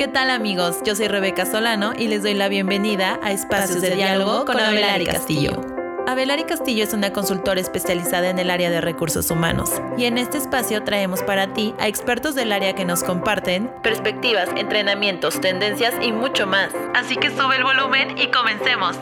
¿Qué tal amigos? Yo soy Rebeca Solano y les doy la bienvenida a Espacios de Diálogo con Abelari Castillo. Abelari Castillo es una consultora especializada en el área de recursos humanos y en este espacio traemos para ti a expertos del área que nos comparten perspectivas, entrenamientos, tendencias y mucho más. Así que sube el volumen y comencemos.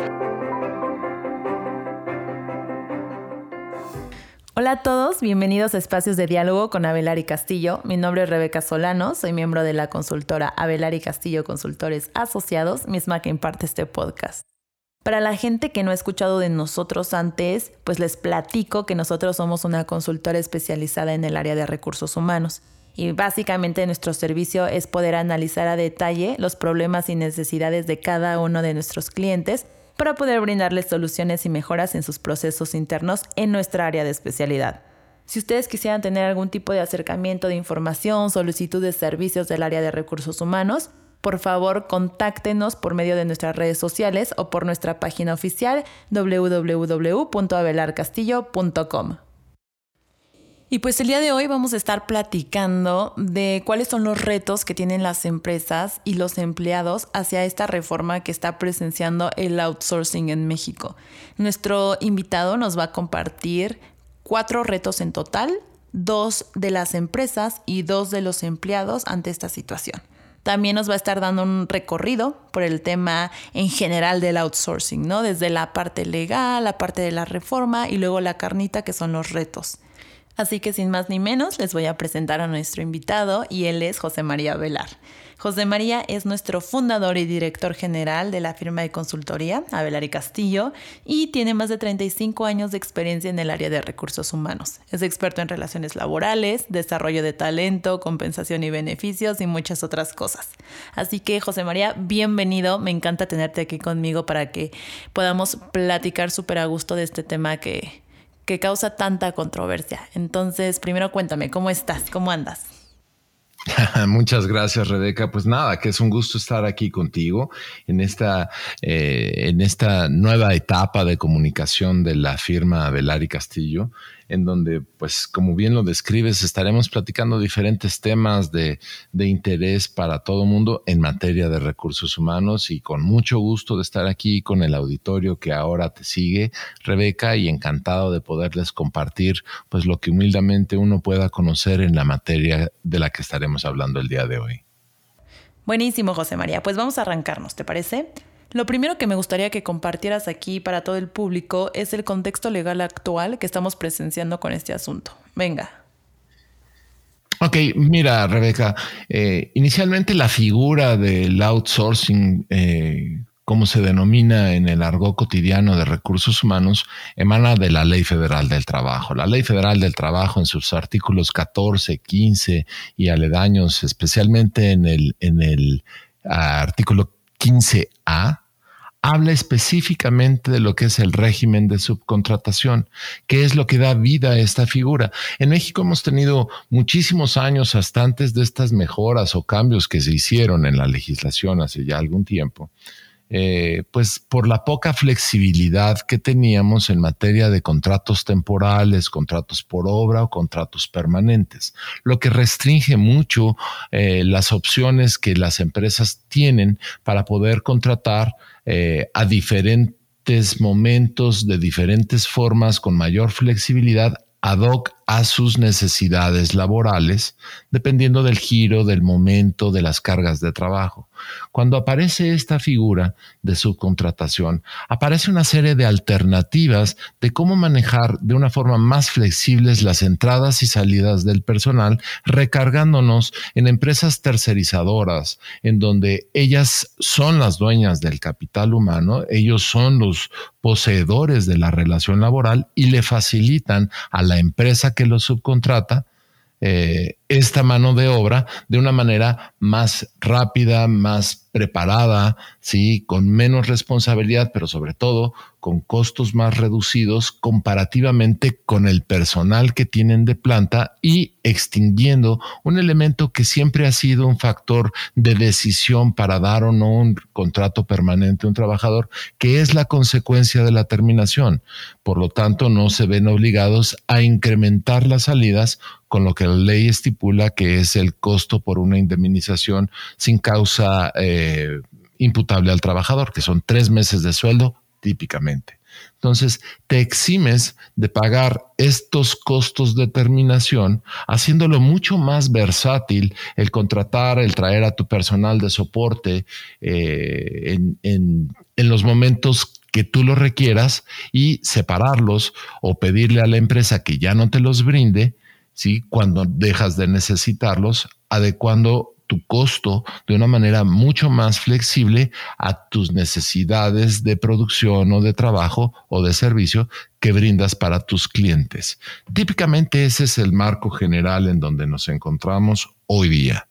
Hola a todos, bienvenidos a Espacios de Diálogo con Abelari Castillo. Mi nombre es Rebeca Solano, soy miembro de la consultora Abelari Castillo Consultores Asociados, misma que imparte este podcast. Para la gente que no ha escuchado de nosotros antes, pues les platico que nosotros somos una consultora especializada en el área de recursos humanos. Y básicamente nuestro servicio es poder analizar a detalle los problemas y necesidades de cada uno de nuestros clientes para poder brindarles soluciones y mejoras en sus procesos internos en nuestra área de especialidad. Si ustedes quisieran tener algún tipo de acercamiento de información, solicitud de servicios del área de recursos humanos, por favor contáctenos por medio de nuestras redes sociales o por nuestra página oficial www.abelarcastillo.com. Y pues el día de hoy vamos a estar platicando de cuáles son los retos que tienen las empresas y los empleados hacia esta reforma que está presenciando el outsourcing en México. Nuestro invitado nos va a compartir cuatro retos en total, dos de las empresas y dos de los empleados ante esta situación. También nos va a estar dando un recorrido por el tema en general del outsourcing, ¿no? Desde la parte legal, la parte de la reforma y luego la carnita que son los retos. Así que sin más ni menos les voy a presentar a nuestro invitado y él es José María Velar. José María es nuestro fundador y director general de la firma de consultoría Avelar y Castillo y tiene más de 35 años de experiencia en el área de recursos humanos. Es experto en relaciones laborales, desarrollo de talento, compensación y beneficios y muchas otras cosas. Así que José María, bienvenido. Me encanta tenerte aquí conmigo para que podamos platicar súper a gusto de este tema que que causa tanta controversia. Entonces, primero cuéntame, ¿cómo estás? ¿Cómo andas? Muchas gracias, Rebeca. Pues nada, que es un gusto estar aquí contigo en esta, eh, en esta nueva etapa de comunicación de la firma Velari Castillo en donde, pues, como bien lo describes, estaremos platicando diferentes temas de, interés para todo mundo en materia de recursos humanos y con mucho gusto de estar aquí con el auditorio que ahora te sigue, Rebeca, y encantado de poderles compartir, pues, lo que humildemente uno pueda conocer en la materia de la que estaremos hablando el día de hoy. Buenísimo, José María. Pues vamos a arrancarnos, ¿te parece? Lo primero que me gustaría que compartieras aquí para todo el público es el contexto legal actual que estamos presenciando con este asunto. Venga. Ok, mira, Rebeca, eh, inicialmente la figura del outsourcing, eh, como se denomina en el argot cotidiano de recursos humanos, emana de la Ley Federal del Trabajo. La Ley Federal del Trabajo en sus artículos 14, 15 y aledaños, especialmente en el, en el ah, artículo 15A habla específicamente de lo que es el régimen de subcontratación, que es lo que da vida a esta figura. En México hemos tenido muchísimos años hasta antes de estas mejoras o cambios que se hicieron en la legislación hace ya algún tiempo, eh, pues por la poca flexibilidad que teníamos en materia de contratos temporales, contratos por obra o contratos permanentes, lo que restringe mucho eh, las opciones que las empresas tienen para poder contratar eh, a diferentes momentos, de diferentes formas, con mayor flexibilidad ad hoc a sus necesidades laborales, dependiendo del giro, del momento, de las cargas de trabajo. Cuando aparece esta figura de subcontratación, aparece una serie de alternativas de cómo manejar de una forma más flexible las entradas y salidas del personal, recargándonos en empresas tercerizadoras, en donde ellas son las dueñas del capital humano, ellos son los poseedores de la relación laboral y le facilitan a la empresa que lo subcontrata eh, esta mano de obra de una manera más rápida, más preparada, ¿sí? con menos responsabilidad, pero sobre todo con costos más reducidos comparativamente con el personal que tienen de planta y extinguiendo un elemento que siempre ha sido un factor de decisión para dar o no un contrato permanente a un trabajador, que es la consecuencia de la terminación. Por lo tanto, no se ven obligados a incrementar las salidas con lo que la ley estipula que es el costo por una indemnización sin causa eh, imputable al trabajador, que son tres meses de sueldo típicamente. Entonces, te eximes de pagar estos costos de terminación, haciéndolo mucho más versátil el contratar, el traer a tu personal de soporte eh, en, los momentos que tú lo requieras y separarlos o pedirle a la empresa que ya no te los brinde, ¿sí? cuando dejas de necesitarlos, adecuando tu costo de una manera mucho más flexible a tus necesidades de producción o de trabajo o de servicio que brindas para tus clientes. Típicamente ese es el marco general en donde nos encontramos hoy día.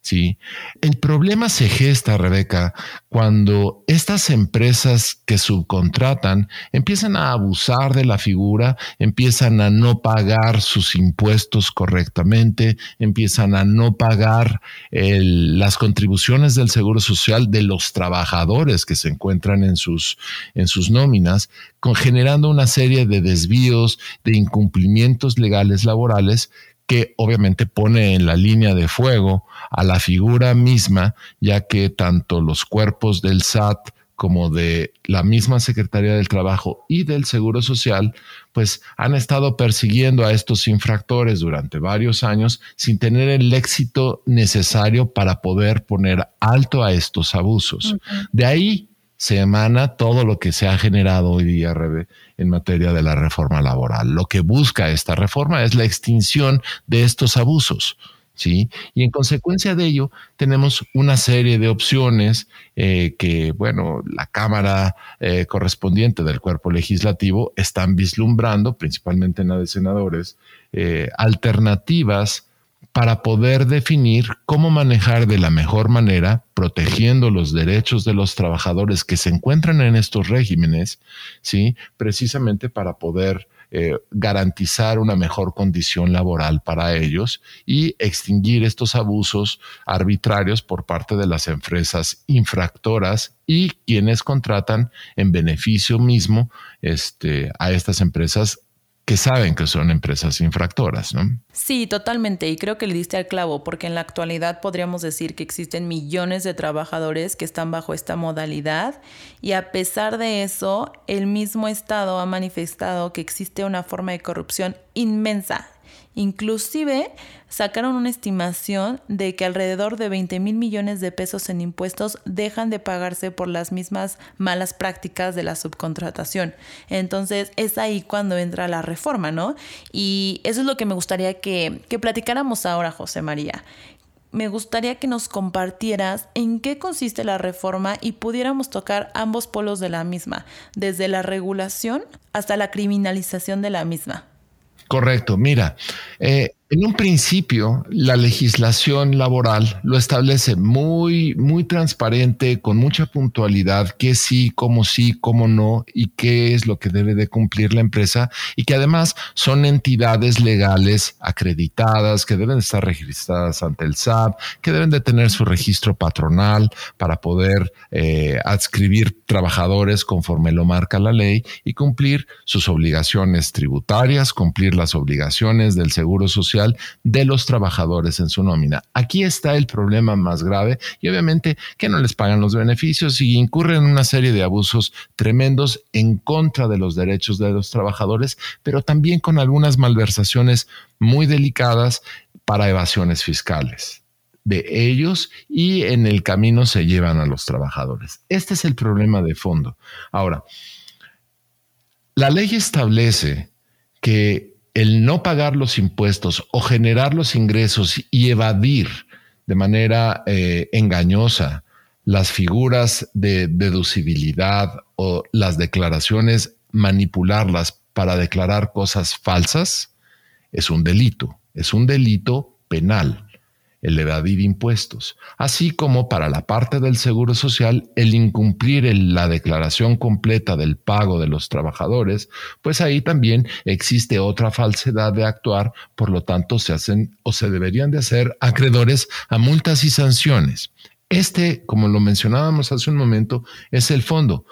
¿Sí? El problema se gesta, Rebeca, cuando estas empresas que subcontratan empiezan a abusar de la figura, empiezan a no pagar sus impuestos correctamente, empiezan a no pagar las contribuciones del Seguro Social de los trabajadores que se encuentran en sus, en sus nóminas, generando una serie de desvíos, de incumplimientos legales laborales que obviamente pone en la línea de fuego a la figura misma, ya que tanto los cuerpos del SAT como de la misma Secretaría del Trabajo y del Seguro Social, pues han estado persiguiendo a estos infractores durante varios años sin tener el éxito necesario para poder poner alto a estos abusos. De ahí se emana todo lo que se ha generado hoy día, en materia de la reforma laboral. Lo que busca esta reforma es la extinción de estos abusos. ¿Sí? Y en consecuencia de ello, tenemos una serie de opciones eh, que, bueno, la Cámara eh, correspondiente del cuerpo legislativo están vislumbrando, principalmente en la de senadores, eh, alternativas para poder definir cómo manejar de la mejor manera, protegiendo los derechos de los trabajadores que se encuentran en estos regímenes, ¿sí? precisamente para poder eh, garantizar una mejor condición laboral para ellos y extinguir estos abusos arbitrarios por parte de las empresas infractoras y quienes contratan en beneficio mismo este, a estas empresas que saben que son empresas infractoras, ¿no? Sí, totalmente. Y creo que le diste al clavo, porque en la actualidad podríamos decir que existen millones de trabajadores que están bajo esta modalidad y a pesar de eso, el mismo Estado ha manifestado que existe una forma de corrupción inmensa Inclusive sacaron una estimación de que alrededor de 20 mil millones de pesos en impuestos dejan de pagarse por las mismas malas prácticas de la subcontratación. Entonces es ahí cuando entra la reforma, ¿no? Y eso es lo que me gustaría que, que platicáramos ahora, José María me gustaría que nos compartieras en qué consiste la reforma y pudiéramos tocar ambos polos de la misma, desde la regulación hasta la criminalización de la misma. Correcto, mira, eh, en un principio, la legislación laboral lo establece muy, muy transparente, con mucha puntualidad, qué sí, cómo sí, cómo no, y qué es lo que debe de cumplir la empresa, y que además son entidades legales acreditadas, que deben estar registradas ante el SAP, que deben de tener su registro patronal para poder eh, adscribir trabajadores conforme lo marca la ley y cumplir sus obligaciones tributarias, cumplir las obligaciones del Seguro Social de los trabajadores en su nómina. Aquí está el problema más grave y obviamente que no les pagan los beneficios y incurren en una serie de abusos tremendos en contra de los derechos de los trabajadores, pero también con algunas malversaciones muy delicadas para evasiones fiscales de ellos y en el camino se llevan a los trabajadores. Este es el problema de fondo. Ahora, la ley establece que el no pagar los impuestos o generar los ingresos y evadir de manera eh, engañosa las figuras de deducibilidad o las declaraciones, manipularlas para declarar cosas falsas, es un delito, es un delito penal. El evadir impuestos, así como para la parte del Seguro Social el incumplir la declaración completa del pago de los trabajadores, pues ahí también existe otra falsedad de actuar, por lo tanto se hacen o se deberían de hacer acreedores a multas y sanciones. Este, como lo mencionábamos hace un momento, es el fondo.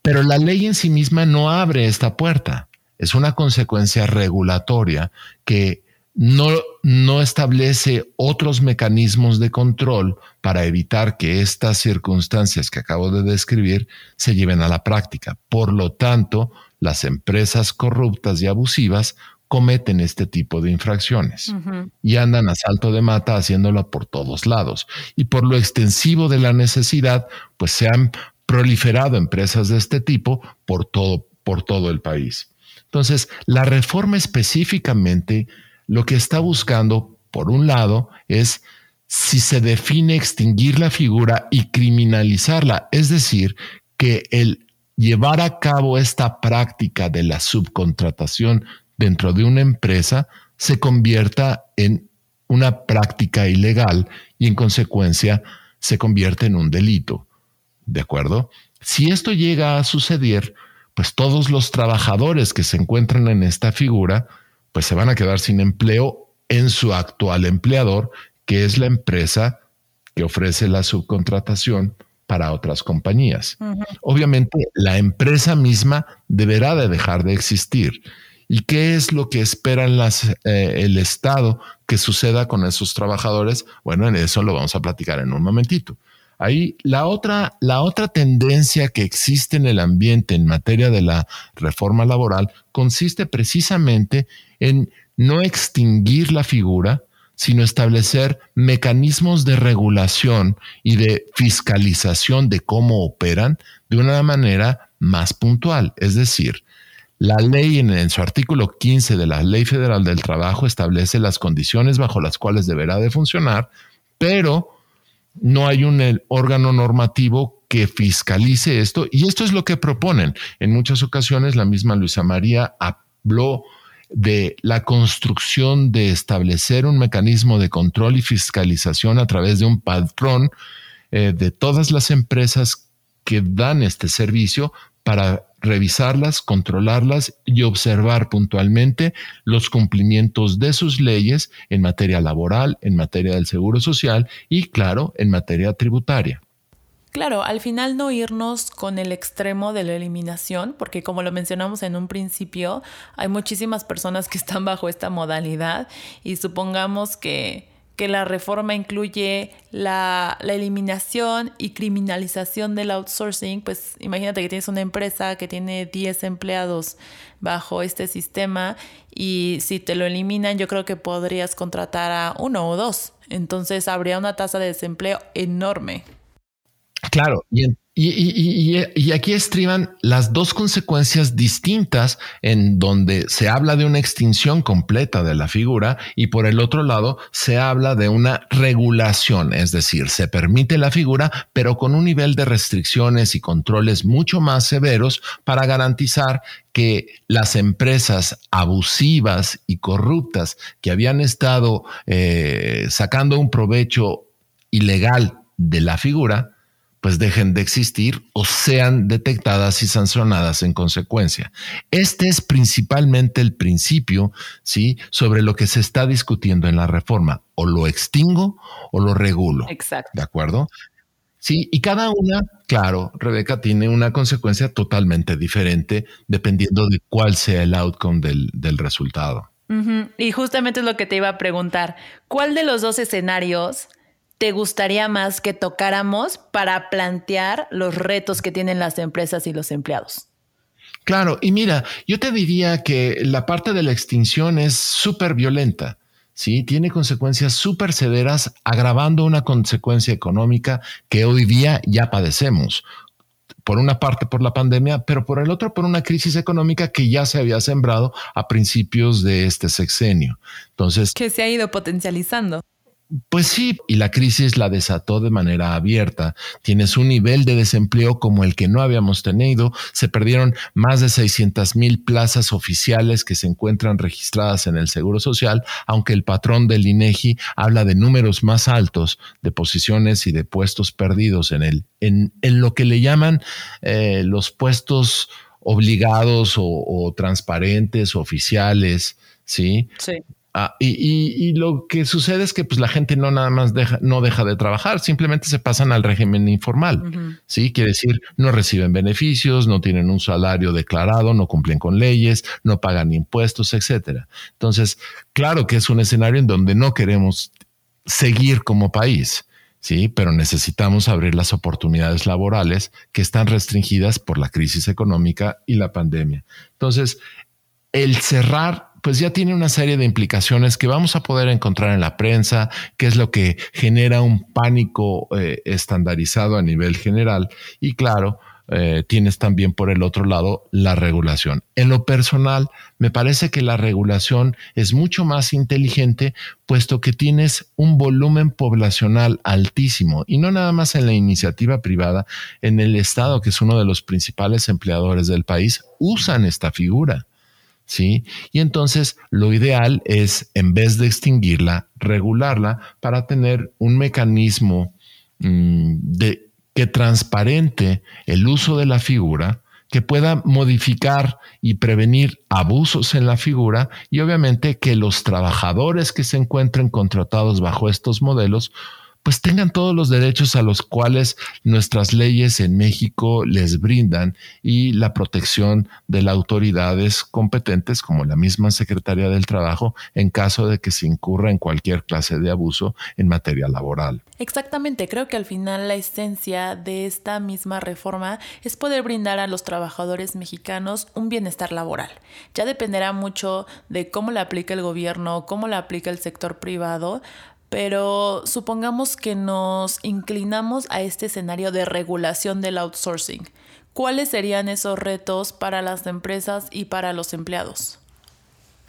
Pero la ley en sí misma no abre esta puerta. Es una consecuencia regulatoria que no, no establece otros mecanismos de control para evitar que estas circunstancias que acabo de describir se lleven a la práctica. Por lo tanto, las empresas corruptas y abusivas cometen este tipo de infracciones y andan a salto de mata haciéndolo por todos lados. Y por lo extensivo de la necesidad, pues se han proliferado empresas de este tipo por todo, por todo el país. Entonces, la reforma específicamente lo que está buscando, por un lado, es si se define extinguir la figura y criminalizarla, es decir, que el llevar a cabo esta práctica de la subcontratación dentro de una empresa se convierta en una práctica ilegal y en consecuencia se convierte en un delito. ¿De acuerdo? Si esto llega a suceder, pues todos los trabajadores que se encuentran en esta figura pues se van a quedar sin empleo en su actual empleador, que es la empresa que ofrece la subcontratación para otras compañías. Obviamente, la empresa misma deberá de dejar de existir. ¿Y qué es lo que esperan las, eh, el Estado que suceda con esos trabajadores? Bueno, en eso lo vamos a platicar en un momentito. Ahí la otra, la otra tendencia que existe en el ambiente en materia de la reforma laboral consiste precisamente en no extinguir la figura, sino establecer mecanismos de regulación y de fiscalización de cómo operan de una manera más puntual. Es decir, la ley en, en, su artículo 15 de la Ley Federal del Trabajo establece las condiciones bajo las cuales deberá de funcionar, pero no hay un órgano normativo que fiscalice esto y esto es lo que proponen. En muchas ocasiones la misma Luisa María habló de la construcción de establecer un mecanismo de control y fiscalización a través de un patrón eh, de todas las empresas que dan este servicio para revisarlas, controlarlas y observar puntualmente los cumplimientos de sus leyes en materia laboral, en materia del seguro social y, claro, en materia tributaria. Claro, al final no irnos con el extremo de la eliminación, porque como lo mencionamos en un principio, hay muchísimas personas que están bajo esta modalidad y supongamos que que la reforma incluye la, eliminación y criminalización del outsourcing, pues imagínate que tienes una empresa que tiene 10 empleados bajo este sistema y si te lo eliminan yo creo que podrías contratar a uno o dos. Entonces habría una tasa de desempleo enorme. Claro, y, y, aquí estriban las dos consecuencias distintas en donde se habla de una extinción completa de la figura y por el otro lado se habla de una regulación, es decir, se permite la figura pero con un nivel de restricciones y controles mucho más severos para garantizar que las empresas abusivas y corruptas que habían estado eh, sacando un provecho ilegal de la figura, pues dejen de existir o sean detectadas y sancionadas en consecuencia. Este es principalmente el principio, ¿sí? Sobre lo que se está discutiendo en la reforma. O lo extingo o lo regulo. Exacto. ¿De acuerdo? Sí, y cada una, claro, Rebeca, tiene una consecuencia totalmente diferente dependiendo de cuál sea el outcome del, resultado. Y justamente es lo que te iba a preguntar. ¿Cuál de los dos escenarios te gustaría más que tocáramos para plantear los retos que tienen las empresas y los empleados? Claro, y mira, yo te diría que la parte de la extinción es súper violenta. ¿sí? Tiene consecuencias súper severas, agravando una consecuencia económica que hoy día ya padecemos. Por una parte por la pandemia, pero por el otro por una crisis económica que ya se había sembrado a principios de este sexenio. Entonces. Que se ha ido potencializando. Pues sí, y la crisis la desató de manera abierta. Tienes un nivel de desempleo como el que no habíamos tenido. Se perdieron más de 600 mil plazas oficiales que se encuentran registradas en el Seguro Social, aunque el patrón del INEGI habla de números más altos de posiciones y de puestos perdidos en, el, en, lo que le llaman eh, los puestos obligados o, o transparentes, oficiales, ¿sí? Sí. Ah, y, lo que sucede es que pues, la gente no nada más deja, no deja de trabajar, simplemente se pasan al régimen informal. Sí, quiere decir, no reciben beneficios, no tienen un salario declarado, no cumplen con leyes, no pagan impuestos, etcétera. Entonces, claro que es un escenario en donde no queremos seguir como país. Sí, pero necesitamos abrir las oportunidades laborales que están restringidas por la crisis económica y la pandemia. Entonces, el cerrar pues ya tiene una serie de implicaciones que vamos a poder encontrar en la prensa, que es lo que genera un pánico eh, estandarizado a nivel general. Y claro, eh, tienes también por el otro lado la regulación. En lo personal, me parece que la regulación es mucho más inteligente, puesto que tienes un volumen poblacional altísimo y no nada más en la iniciativa privada, en el Estado, que es uno de los principales empleadores del país, usan esta figura. ¿Sí? Y entonces lo ideal es, en vez de extinguirla, regularla para tener un mecanismo mm, de, que transparente el uso de la figura, que pueda modificar y prevenir abusos en la figura y obviamente que los trabajadores que se encuentren contratados bajo estos modelos pues tengan todos los derechos a los cuales nuestras leyes en México les brindan y la protección de las autoridades competentes como la misma Secretaría del Trabajo en caso de que se incurra en cualquier clase de abuso en materia laboral. Exactamente, creo que al final la esencia de esta misma reforma es poder brindar a los trabajadores mexicanos un bienestar laboral. Ya dependerá mucho de cómo la aplica el gobierno, cómo la aplica el sector privado, pero supongamos que nos inclinamos a este escenario de regulación del outsourcing. ¿Cuáles serían esos retos para las empresas y para los empleados?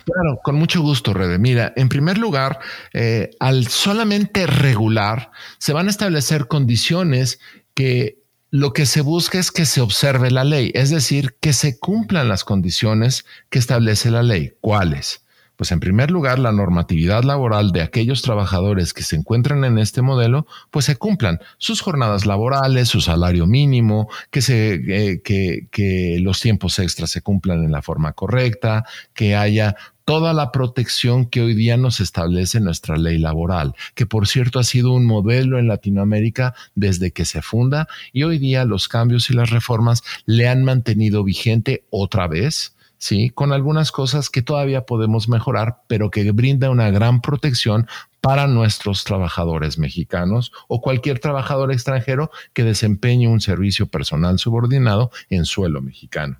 Claro, con mucho gusto, Rebe. Mira, en primer lugar, eh, al solamente regular, se van a establecer condiciones que lo que se busca es que se observe la ley, es decir, que se cumplan las condiciones que establece la ley. ¿Cuáles? Pues en primer lugar, la normatividad laboral de aquellos trabajadores que se encuentran en este modelo, pues se cumplan. Sus jornadas laborales, su salario mínimo, que, se, eh, que, que los tiempos extras se cumplan en la forma correcta, que haya toda la protección que hoy día nos establece nuestra ley laboral, que por cierto ha sido un modelo en Latinoamérica desde que se funda y hoy día los cambios y las reformas le han mantenido vigente otra vez ¿sí? Con algunas cosas que todavía podemos mejorar, pero que brinda una gran protección para nuestros trabajadores mexicanos o cualquier trabajador extranjero que desempeñe un servicio personal subordinado en suelo mexicano.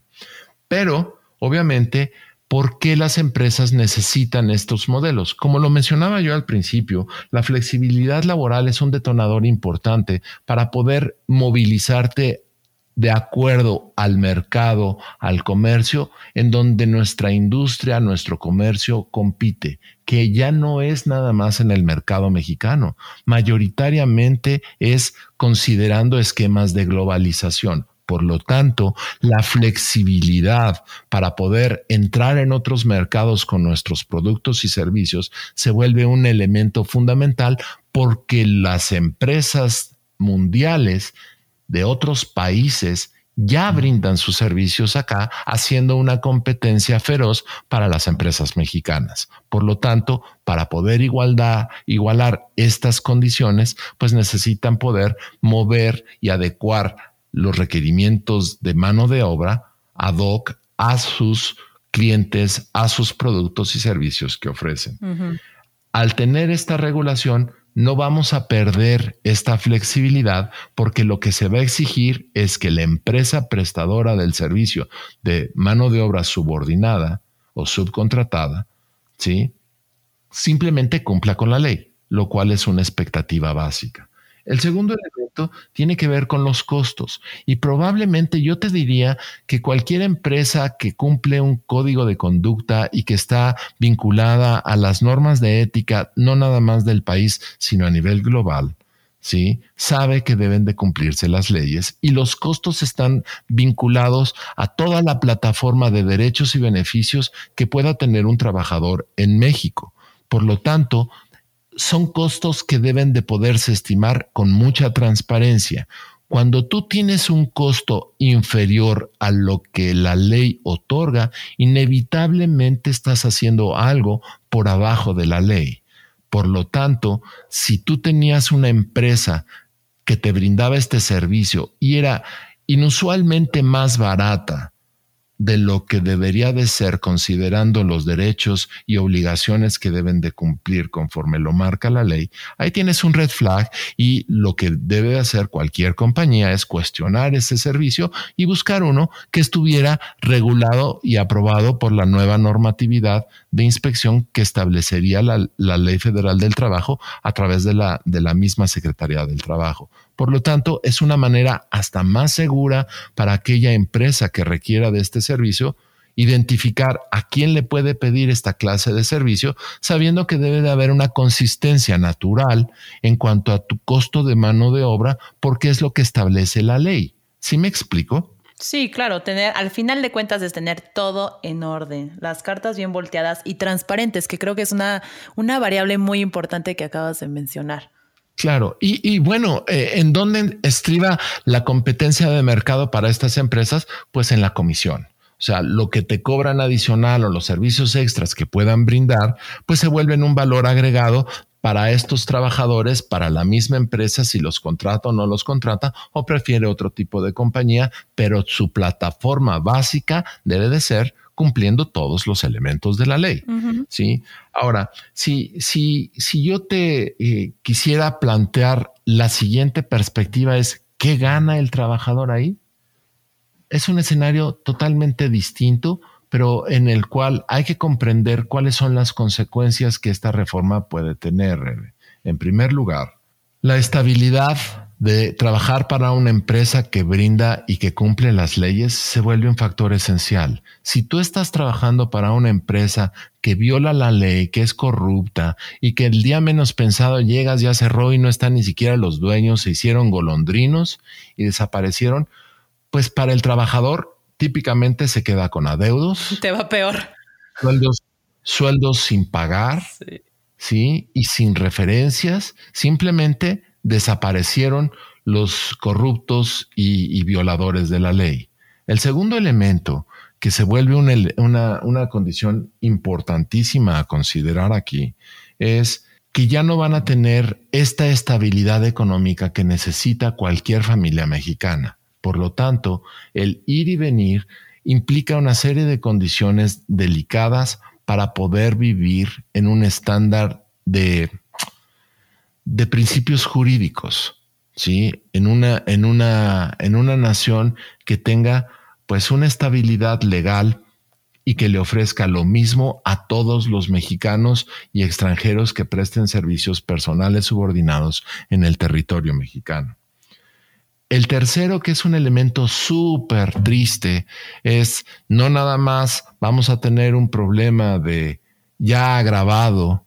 Pero, obviamente, ¿Por qué las empresas necesitan estos modelos? Como lo mencionaba yo al principio, la flexibilidad laboral es un detonador importante para poder movilizarte de acuerdo al mercado, al comercio, en donde nuestra industria, nuestro comercio compite, que ya no es nada más en el mercado mexicano, mayoritariamente es considerando esquemas de globalización. Por lo tanto, la flexibilidad para poder entrar en otros mercados con nuestros productos y servicios se vuelve un elemento fundamental porque las empresas mundiales de otros países ya brindan sus servicios acá, haciendo una competencia feroz para las empresas mexicanas. Por lo tanto, para poder igualar estas condiciones, pues necesitan poder mover y adecuar los requerimientos de mano de obra ad hoc a sus clientes, a sus productos y servicios que ofrecen. Al tener esta regulación, no vamos a perder esta flexibilidad porque lo que se va a exigir es que la empresa prestadora del servicio de mano de obra subordinada o subcontratada, ¿sí? simplemente cumpla con la ley, lo cual es una expectativa básica. El segundo elemento tiene que ver con los costos. Y probablemente yo te diría que cualquier empresa que cumple un código de conducta y que está vinculada a las normas de ética, no nada más del país, sino a nivel global, ¿sí? Sabe que deben de cumplirse las leyes y los costos están vinculados a toda la plataforma de derechos y beneficios que pueda tener un trabajador en México. Por lo tanto, son costos que deben de poderse estimar con mucha transparencia. Cuando tú tienes un costo inferior a lo que la ley otorga, inevitablemente estás haciendo algo por abajo de la ley. Por lo tanto, si tú tenías una empresa que te brindaba este servicio y era inusualmente más barata de lo que debería de ser considerando los derechos y obligaciones que deben de cumplir conforme lo marca la ley, ahí tienes un red flag y lo que debe hacer cualquier compañía es cuestionar ese servicio y buscar uno que estuviera regulado y aprobado por la nueva normatividad de inspección que establecería la, la Ley Federal del Trabajo a través de la, de la misma Secretaría del Trabajo. Por lo tanto, es una manera hasta más segura para aquella empresa que requiera de este servicio identificar a quién le puede pedir esta clase de servicio, sabiendo que debe de haber una consistencia natural en cuanto a tu costo de mano de obra, porque es lo que establece la ley. ¿Sí me explico? Sí, claro, tener, al final de cuentas es tener todo en orden, las cartas bien volteadas y transparentes, que creo que es una, una variable muy importante que acabas de mencionar. Claro, y, bueno, eh, ¿en dónde estriba la competencia de mercado para estas empresas? Pues en la comisión. O sea, lo que te cobran adicional o los servicios extras que puedan brindar, pues se vuelven un valor agregado para estos trabajadores, para la misma empresa, si los contrata o no los contrata, o prefiere otro tipo de compañía, pero su plataforma básica debe de ser cumpliendo todos los elementos de la ley. ¿sí? Ahora, si, si, si yo te eh, quisiera plantear la siguiente perspectiva es, ¿qué gana el trabajador ahí? Es un escenario totalmente distinto, pero en el cual hay que comprender cuáles son las consecuencias que esta reforma puede tener. En primer lugar, la estabilidad de trabajar para una empresa que brinda y que cumple las leyes se vuelve un factor esencial. Si tú estás trabajando para una empresa que viola la ley, que es corrupta y que el día menos pensado llegas, ya cerró y no están ni siquiera los dueños, se hicieron golondrinos y desaparecieron, pues para el trabajador típicamente se queda con adeudos. Te va peor. Sueldos, sueldos sin pagar, sí, y sin referencias, simplemente desaparecieron los corruptos y, violadores de la ley. El segundo elemento que se vuelve una, condición importantísima a considerar aquí es que ya no van a tener esta estabilidad económica que necesita cualquier familia mexicana. Por lo tanto, el ir y venir implica una serie de condiciones delicadas para poder vivir en un estándar de de principios jurídicos, ¿sí? En una, en una, en una nación que tenga pues una estabilidad legal y que le ofrezca lo mismo a todos los mexicanos y extranjeros que presten servicios personales subordinados en el territorio mexicano. El tercero, que es un elemento súper triste, es no nada más vamos a tener un problema de ya agravado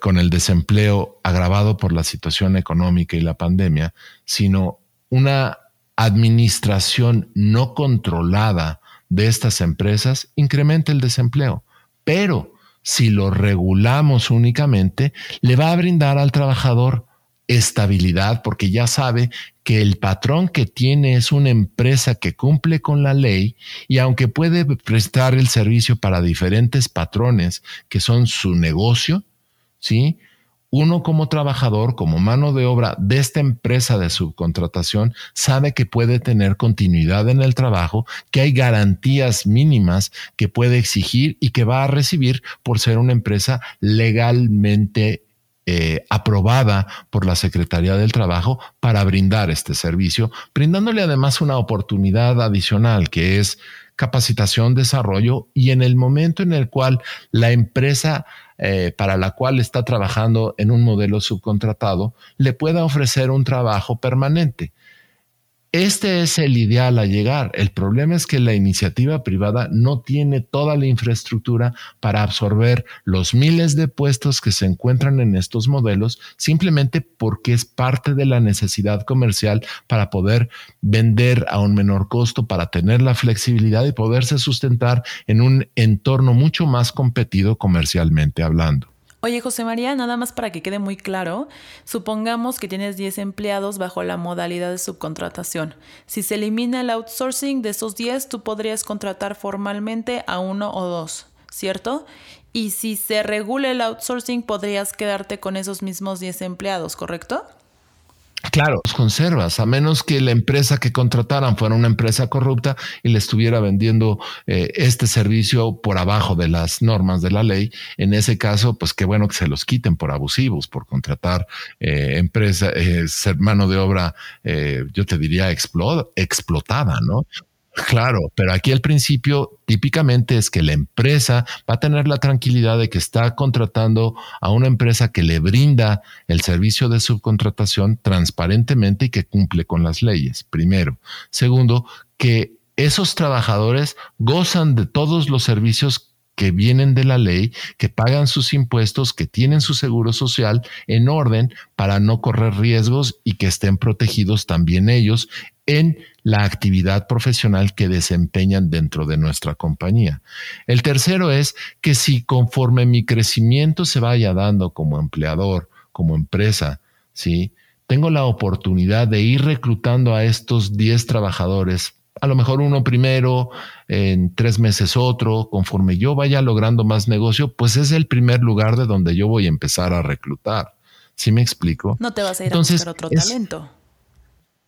con el desempleo agravado por la situación económica y la pandemia, sino una administración no controlada de estas empresas incrementa el desempleo. Pero si lo regulamos únicamente, le va a brindar al trabajador estabilidad porque ya sabe que el patrón que tiene es una empresa que cumple con la ley y aunque puede prestar el servicio para diferentes patrones que son su negocio, ¿sí? Uno como trabajador, como mano de obra de esta empresa de subcontratación, sabe que puede tener continuidad en el trabajo, que hay garantías mínimas que puede exigir y que va a recibir por ser una empresa legalmente eh, aprobada por la Secretaría del Trabajo para brindar este servicio, brindándole además una oportunidad adicional que es capacitación, desarrollo y en el momento en el cual la empresa eh, para la cual está trabajando en un modelo subcontratado le pueda ofrecer un trabajo permanente. Este es el ideal a llegar. El problema es que la iniciativa privada no tiene toda la infraestructura para absorber los miles de puestos que se encuentran en estos modelos simplemente porque es parte de la necesidad comercial para poder vender a un menor costo, para tener la flexibilidad y poderse sustentar en un entorno mucho más competido comercialmente hablando. Oye, José María, nada más para que quede muy claro, supongamos que tienes 10 empleados bajo la modalidad de subcontratación. Si se elimina el outsourcing de esos 10, tú podrías contratar formalmente a uno o dos, ¿cierto? Y si se regula el outsourcing, podrías quedarte con esos mismos 10 empleados, ¿correcto? Claro, los conservas, a menos que la empresa que contrataran fuera una empresa corrupta y le estuviera vendiendo eh, este servicio por abajo de las normas de la ley. En ese caso, pues qué bueno que se los quiten por abusivos, por contratar eh, empresa, eh, ser mano de obra, yo te diría explotada, ¿no? Claro, pero aquí el principio típicamente es que la empresa va a tener la tranquilidad de que está contratando a una empresa que le brinda el servicio de subcontratación transparentemente y que cumple con las leyes, primero. Segundo, que esos trabajadores gozan de todos los servicios que vienen de la ley, que pagan sus impuestos, que tienen su seguro social en orden para no correr riesgos y que estén protegidos también ellos en la actividad profesional que desempeñan dentro de nuestra compañía. El tercero es que si conforme mi crecimiento se vaya dando como empleador, como empresa, ¿sí? Tengo la oportunidad de ir reclutando a estos 10 trabajadores a lo mejor uno primero, en tres meses otro, conforme yo vaya logrando más negocio, pues es el primer lugar de donde yo voy a empezar a reclutar. ¿Sí me explico? No te vas a ir a buscar otro talento.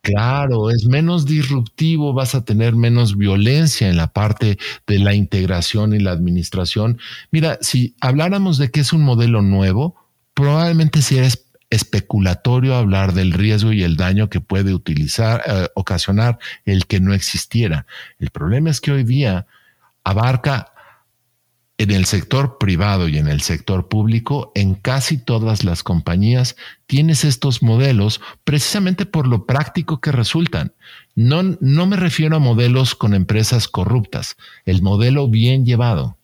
Claro, es menos disruptivo, vas a tener menos violencia en la parte de la integración y la administración. Mira, si habláramos de que es un modelo nuevo, probablemente si eres especulatorio hablar del riesgo y el daño que puede utilizar, eh, ocasionar el que no existiera. El problema es que hoy día abarca en el sector privado y en el sector público, en casi todas las compañías tienes estos modelos precisamente por lo práctico que resultan. No, no me refiero a modelos con empresas corruptas, el modelo bien llevado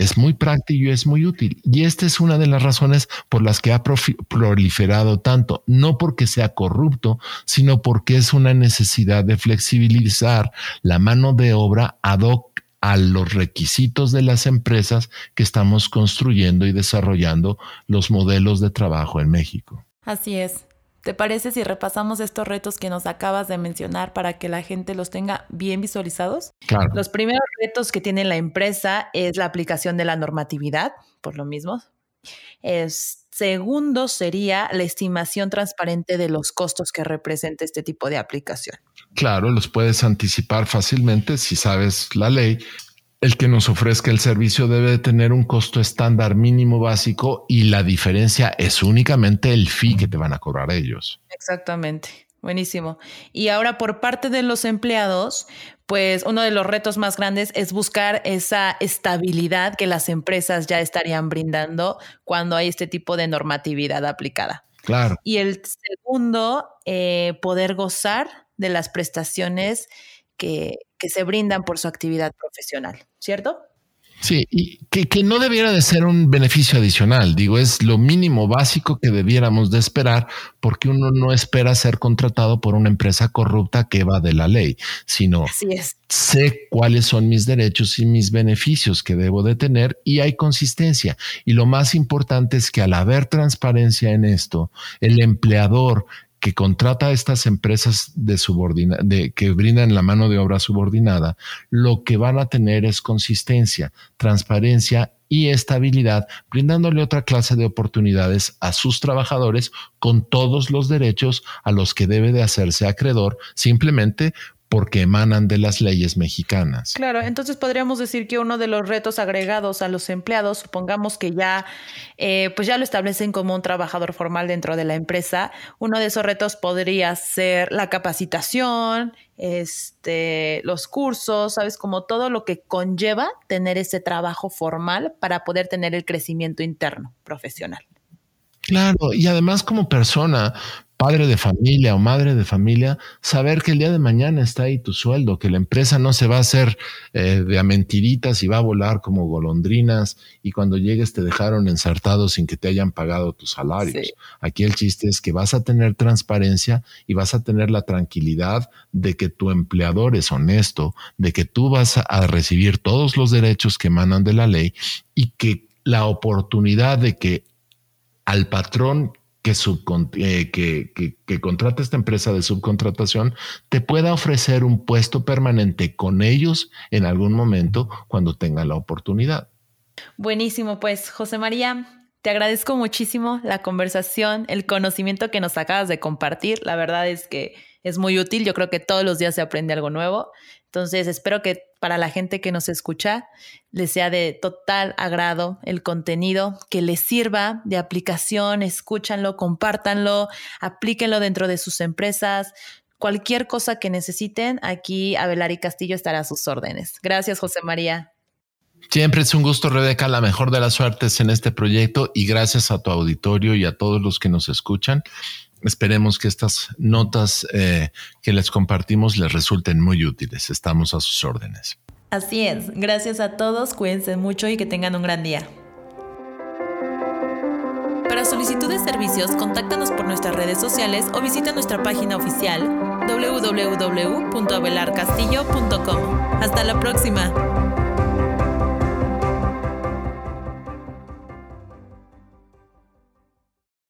es muy práctico y es muy útil. Y esta es una de las razones por las que ha proliferado tanto, no porque sea corrupto, sino porque es una necesidad de flexibilizar la mano de obra ad hoc a los requisitos de las empresas que estamos construyendo y desarrollando los modelos de trabajo en México. Así es. ¿Te parece si repasamos estos retos que nos acabas de mencionar para que la gente los tenga bien visualizados? Claro. Los primeros retos que tiene la empresa es la aplicación de la normatividad, por lo mismo. Es, segundo sería la estimación transparente de los costos que representa este tipo de aplicación. Claro, los puedes anticipar fácilmente si sabes la ley, el que nos ofrezca el servicio debe tener un costo estándar mínimo básico y la diferencia es únicamente el fee que te van a cobrar ellos. Exactamente. Buenísimo. Y ahora por parte de los empleados, pues uno de los retos más grandes es buscar esa estabilidad que las empresas ya estarían brindando cuando hay este tipo de normatividad aplicada. Claro. Y el segundo, eh, poder gozar de las prestaciones que, se brindan por su actividad profesional, ¿cierto? Sí, y que, no debiera de ser un beneficio adicional, digo, es lo mínimo básico que debiéramos de esperar porque uno no espera ser contratado por una empresa corrupta que va de la ley, sino sé cuáles son mis derechos y mis beneficios que debo de tener y hay consistencia. Y lo más importante es que al haber transparencia en esto, el empleador que contrata a estas empresas de subordina, de, que brindan la mano de obra subordinada, lo que van a tener es consistencia, transparencia y estabilidad, brindándole otra clase de oportunidades a sus trabajadores con todos los derechos a los que debe de hacerse acreedor, simplemente porque emanan de las leyes mexicanas. Claro, entonces podríamos decir que uno de los retos agregados a los empleados, supongamos que ya, eh, pues ya lo establecen como un trabajador formal dentro de la empresa, uno de esos retos podría ser la capacitación, este, los cursos, sabes, como todo lo que conlleva tener ese trabajo formal para poder tener el crecimiento interno profesional. Claro, y además como persona, padre de familia o madre de familia, saber que el día de mañana está ahí tu sueldo, que la empresa no se va a hacer eh, de a mentiritas y va a volar como golondrinas y cuando llegues te dejaron ensartado sin que te hayan pagado tus salarios. Aquí el chiste es que vas a tener transparencia y vas a tener la tranquilidad de que tu empleador es honesto, de que tú vas a recibir todos los derechos que emanan de la ley y que la oportunidad de que al patrón que, eh, que, que, contrata esta empresa de subcontratación te pueda ofrecer un puesto permanente con ellos en algún momento cuando tenga la oportunidad. Buenísimo, pues José María, te agradezco muchísimo la conversación, el conocimiento que nos acabas de compartir. La verdad es que es muy útil. Yo creo que todos los días se aprende algo nuevo. Entonces, espero que para la gente que nos escucha les sea de total agrado el contenido, que les sirva de aplicación, escúchanlo, compártanlo, aplíquenlo dentro de sus empresas. Cualquier cosa que necesiten, aquí Abelari Castillo estará a sus órdenes. Gracias, José María. Siempre es un gusto, Rebeca, la mejor de las suertes en este proyecto y gracias a tu auditorio y a todos los que nos escuchan. Esperemos que estas notas eh, que les compartimos les resulten muy útiles. Estamos a sus órdenes. Así es. Gracias a todos. Cuídense mucho y que tengan un gran día. Para solicitud de servicios, contáctanos por nuestras redes sociales o visita nuestra página oficial www.abelarcastillo.com. Hasta la próxima.